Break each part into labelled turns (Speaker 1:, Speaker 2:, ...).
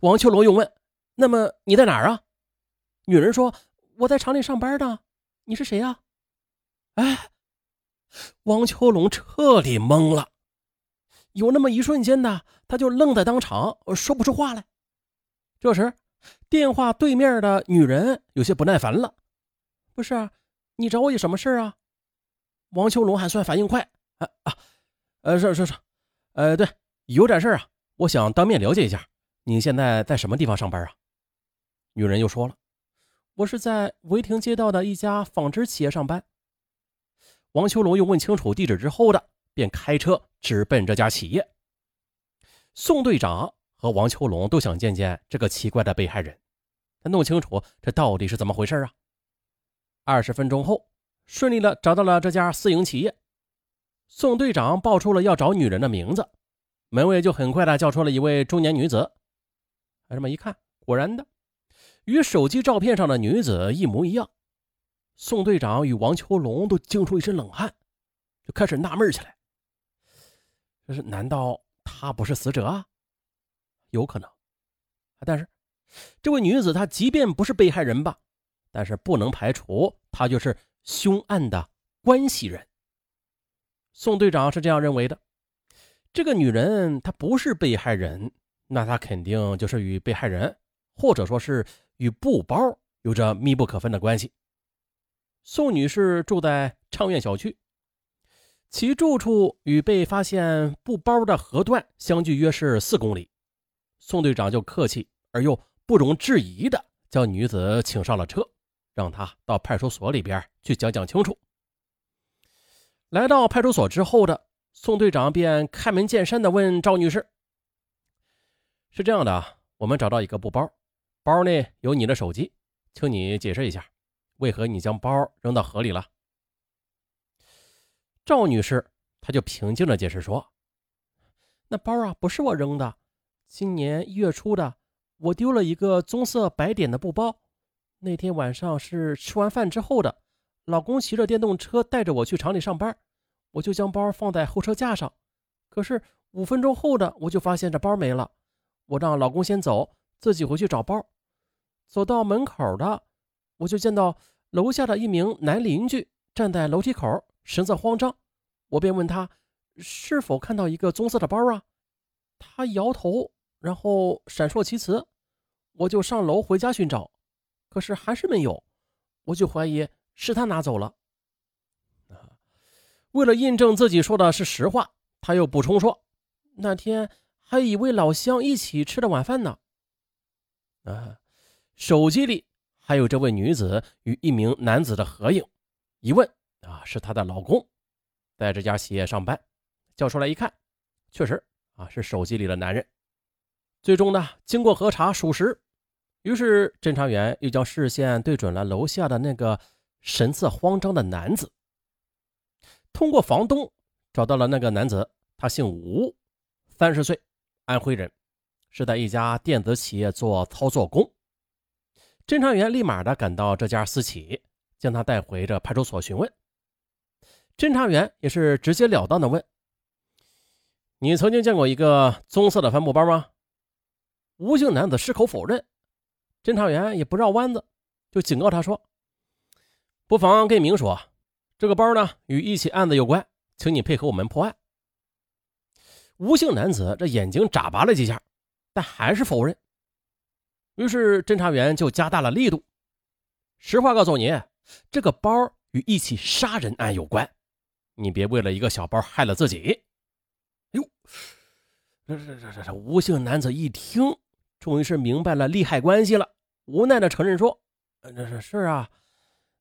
Speaker 1: 王秋龙又问：“那么你在哪儿啊？”女人说：“我在厂里上班呢。你是谁呀？”哎，王秋龙彻底懵了，有那么一瞬间呢，他就愣在当场，说不出话来。这时，电话对面的女人有些不耐烦了：“不是，你找我有什么事啊？”王秋龙还算反应快，啊啊，呃，是是是，呃，对，有点事啊，我想当面了解一下，你现在在什么地方上班啊？女人又说了：“我是在维亭街道的一家纺织企业上班。”王秋龙又问清楚地址之后的，便开车直奔这家企业。宋队长和王秋龙都想见见这个奇怪的被害人，他弄清楚这到底是怎么回事啊。二十分钟后，顺利的找到了这家私营企业。宋队长报出了要找女人的名字，门卫就很快的叫出了一位中年女子。这么一看，果然的，与手机照片上的女子一模一样。宋队长与王秋龙都惊出一身冷汗，就开始纳闷起来：这是难道她不是死者啊？有可能，但是这位女子她即便不是被害人吧，但是不能排除她就是凶案的关系人。宋队长是这样认为的：这个女人她不是被害人，那他肯定就是与被害人，或者说是与布包有着密不可分的关系。宋女士住在畅苑小区，其住处与被发现布包的河段相距约是四公里。宋队长就客气而又不容置疑的将女子请上了车，让她到派出所里边去讲讲清楚。来到派出所之后的宋队长便开门见山的问赵女士：“是这样的，我们找到一个布包，包内有你的手机，请你解释一下。”为何你将包扔到河里了？赵女士，她就平静的解释说：“那包啊，不是我扔的。今年一月初的，我丢了一个棕色白点的布包。那天晚上是吃完饭之后的，老公骑着电动车带着我去厂里上班，我就将包放在后车架上。可是五分钟后的，我就发现这包没了。我让老公先走，自己回去找包。走到门口的。”我就见到楼下的一名男邻居站在楼梯口，神色慌张。我便问他是否看到一个棕色的包啊？他摇头，然后闪烁其词。我就上楼回家寻找，可是还是没有。我就怀疑是他拿走了。为了印证自己说的是实话，他又补充说，那天还一位老乡一起吃的晚饭呢。啊，手机里。还有这位女子与一名男子的合影，一问啊，是她的老公，在这家企业上班。叫出来一看，确实啊是手机里的男人。最终呢，经过核查属实，于是侦查员又将视线对准了楼下的那个神色慌张的男子。通过房东找到了那个男子，他姓吴，三十岁，安徽人，是在一家电子企业做操作工。侦查员立马的赶到这家私企，将他带回这派出所询问。侦查员也是直截了当的问：“你曾经见过一个棕色的帆布包吗？”吴姓男子矢口否认。侦查员也不绕弯子，就警告他说：“不妨跟明说，这个包呢与一起案子有关，请你配合我们破案。”吴姓男子这眼睛眨巴了几下，但还是否认。于是侦查员就加大了力度。实话告诉你，这个包与一起杀人案有关，你别为了一个小包害了自己。哟，这这这这这吴姓男子一听，终于是明白了利害关系了，无奈的承认说：“这是是啊，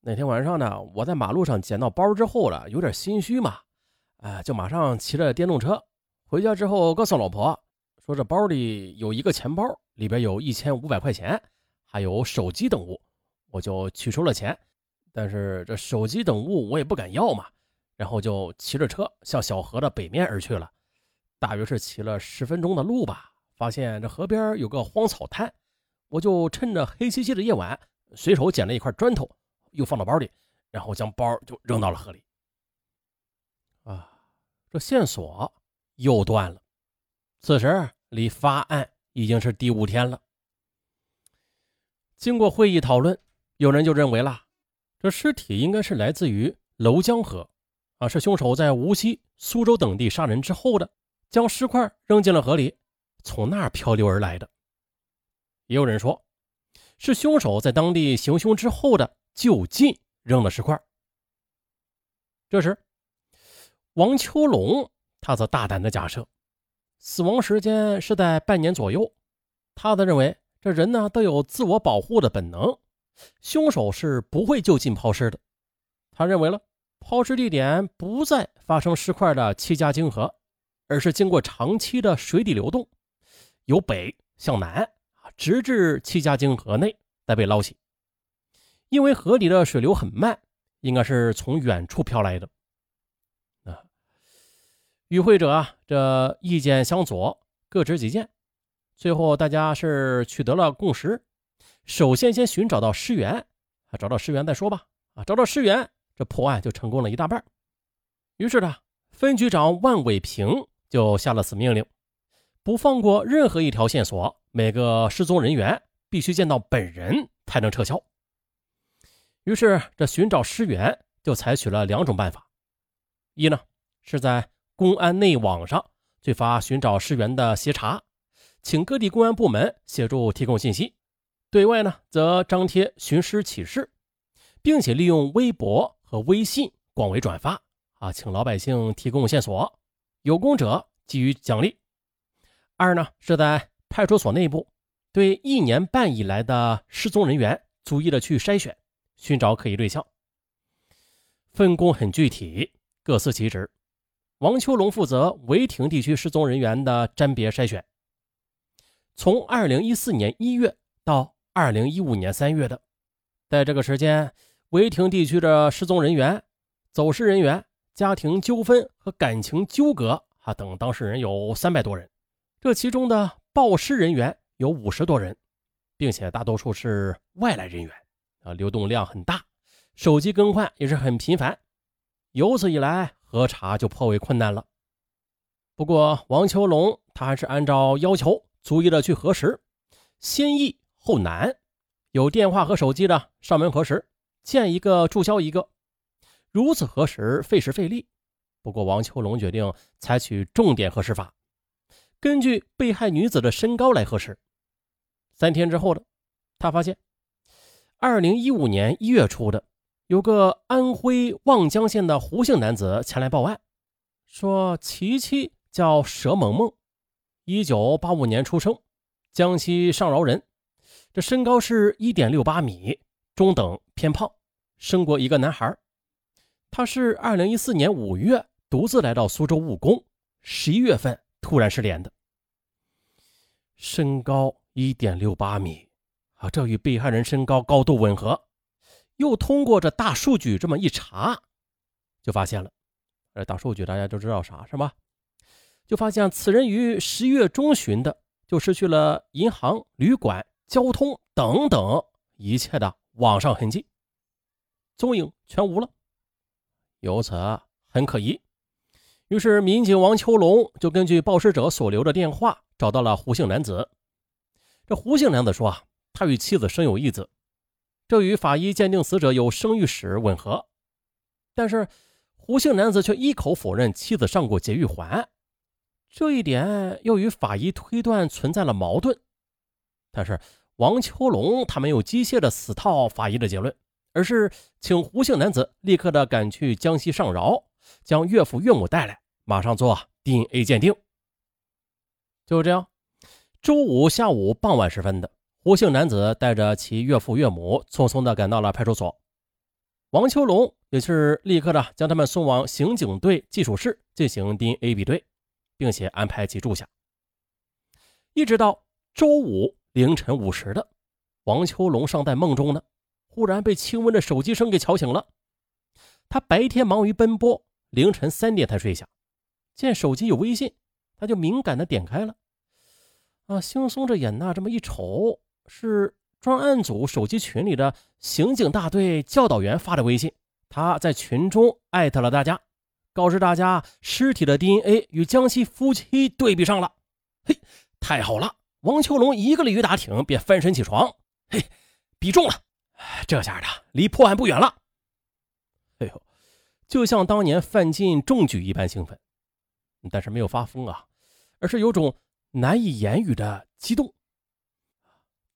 Speaker 1: 那天晚上呢，我在马路上捡到包之后了，有点心虚嘛，哎，就马上骑着电动车回家之后告诉老婆。”说这包里有一个钱包，里边有一千五百块钱，还有手机等物，我就取出了钱，但是这手机等物我也不敢要嘛，然后就骑着车向小河的北面而去了，大约是骑了十分钟的路吧，发现这河边有个荒草滩，我就趁着黑漆漆的夜晚，随手捡了一块砖头，又放到包里，然后将包就扔到了河里。啊，这线索又断了。此时离发案已经是第五天了。经过会议讨论，有人就认为了，这尸体应该是来自于娄江河，啊，是凶手在无锡、苏州等地杀人之后的，将尸块扔进了河里，从那儿漂流而来的。也有人说，是凶手在当地行凶之后的就近扔了尸块。这时，王秋龙他则大胆的假设，死亡时间是在半年左右。他则认为，这人呢都有自我保护的本能，凶手是不会就近抛尸的。他认为了抛尸地点不在发生尸块的七家泾河，而是经过长期的水底流动，由北向南啊，直至七家泾河内再被捞起。因为河里的水流很慢。应该是从远处飘来的！与会者啊，这意见相左，各执己见。最后，大家是取得了共识。首先，先寻找到尸源啊，找到尸源再说吧。啊，找到尸源，这破案就成功了一大半。于是呢，分局长万伟平就下了死命令，不放过任何一条线索，每个失踪人员必须见到本人才能撤销。于是，这寻找尸源就采取了两种办法：一呢是在公安内网上最发寻找尸源的协查，请各地公安部门协助提供信息；对外呢则张贴寻尸启事，并且利用微博和微信广为转发，啊，请老百姓提供线索，有功者给予奖励。二呢是在派出所内部对一年半以来的失踪人员逐一的去筛选。寻找可疑对象，分工很具体，各司其职。王秋龙负责违亭地区失踪人员的甄别筛选。从二零一四年一月到二零一五年三月的，在这个时间，违亭地区的失踪人员、走失人员、家庭纠纷和感情纠葛啊等当事人有三百多人，这其中的报失人员有五十多人，并且大多数是外来人员。啊，流动量很大，手机更换也是很频繁，由此以来核查就颇为困难了。不过王秋龙他还是按照要求逐一的去核实，先易后难，有电话和手机的上门核实，见一个注销一个，如此核实费时费力。不过王秋龙决定采取重点核实法，根据被害女子的身高来核实。三天之后的，他发现。二零一五年一月初的，有个安徽望江县的胡姓男子前来报案，说其妻叫佘萌萌，一九八五年出生，江西上饶人，这身高是一点六八米，中等偏胖，生过一个男孩。他是二零一四年五月独自来到苏州务工，十一月份突然失联的。身高一点六八米。啊，这与被害人身高高度吻合，又通过这大数据这么一查，就发现了。这大数据大家都知道啥是吧？就发现此人于十一月中旬的就失去了银行、旅馆、交通等等一切的网上痕迹，踪影全无了。由此很可疑。于是民警王秋龙就根据报失者所留的电话找到了胡姓男子。这胡姓男子说啊。他与妻子生有一子，这与法医鉴定死者有生育史吻合，但是胡姓男子却一口否认妻子上过节育环，这一点又与法医推断存在了矛盾。但是王秋龙他没有机械的死套法医的结论，而是请胡姓男子立刻的赶去江西上饶，将岳父岳母带来，马上做 DNA 鉴定。就这样，周五下午傍晚时分的。胡姓男子带着其岳父岳母匆匆地赶到了派出所，王秋龙也是立刻的将他们送往刑警队技术室进行 DNA 比对，并且安排其住下。一直到周五凌晨五时的，王秋龙尚在梦中呢，忽然被轻微的手机声给吵醒了。他白天忙于奔波，凌晨三点才睡下，见手机有微信，他就敏感的点开了，啊，惺忪着眼呐，这么一瞅。是专案组手机群里的刑警大队教导员发的微信，他在群中艾特了大家，告知大家尸体的 DNA 与江西夫妻对比上了。嘿，太好了！王秋龙一个鲤鱼打挺便翻身起床，嘿，比中了，这下的离破案不远了。哎呦，就像当年范进中举一般兴奋，但是没有发疯啊，而是有种难以言语的激动。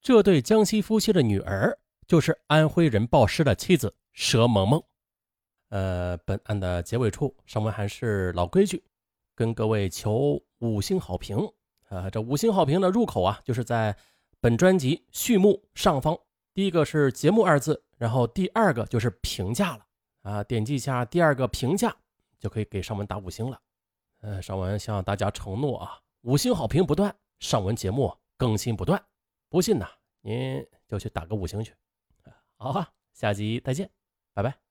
Speaker 1: 这对江西夫妻的女儿就是安徽人鲍师的妻子佘萌萌。呃，本案的结尾处，尚文还是老规矩，跟各位求五星好评啊！这五星好评的入口啊，就是在本专辑序幕上方，第一个是节目二字，然后第二个就是评价了啊！点击一下第二个评价，就可以给尚文打五星了。呃，尚文向大家承诺啊，五星好评不断，尚文节目更新不断。不信呢，您就去打个五星去。好啊，下集再见，拜拜。